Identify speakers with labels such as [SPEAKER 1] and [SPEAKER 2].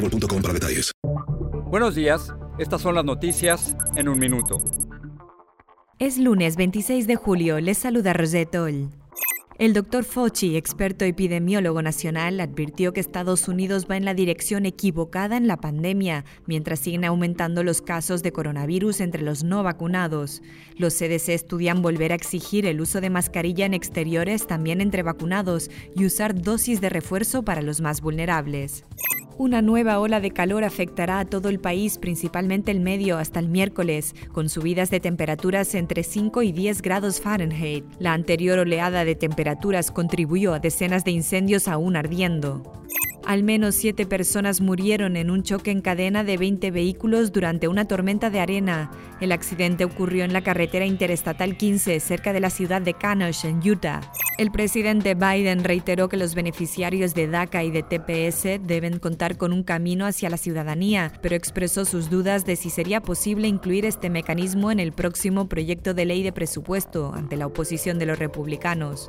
[SPEAKER 1] boostmobile.com para detalles.
[SPEAKER 2] Buenos días, estas son las noticias en un minuto.
[SPEAKER 3] Es lunes 26 de julio, les saluda Rosetol. El doctor Fauci, experto epidemiólogo nacional, advirtió que Estados Unidos va en la dirección equivocada en la pandemia, mientras siguen aumentando los casos de coronavirus entre los no vacunados. Los CDC estudian volver a exigir el uso de mascarilla en exteriores también entre vacunados y usar dosis de refuerzo para los más vulnerables. Una nueva ola de calor afectará a todo el país, principalmente el medio, hasta el miércoles, con subidas de temperaturas entre 5 y 10 grados Fahrenheit. La anterior oleada de temperaturas contribuyó a decenas de incendios aún ardiendo. Al menos siete personas murieron en un choque en cadena de 20 vehículos durante una tormenta de arena. El accidente ocurrió en la carretera interestatal 15, cerca de la ciudad de Canosh, en Utah. El presidente Biden reiteró que los beneficiarios de DACA y de TPS deben contar con un camino hacia la ciudadanía, pero expresó sus dudas de si sería posible incluir este mecanismo en el próximo proyecto de ley de presupuesto ante la oposición de los republicanos.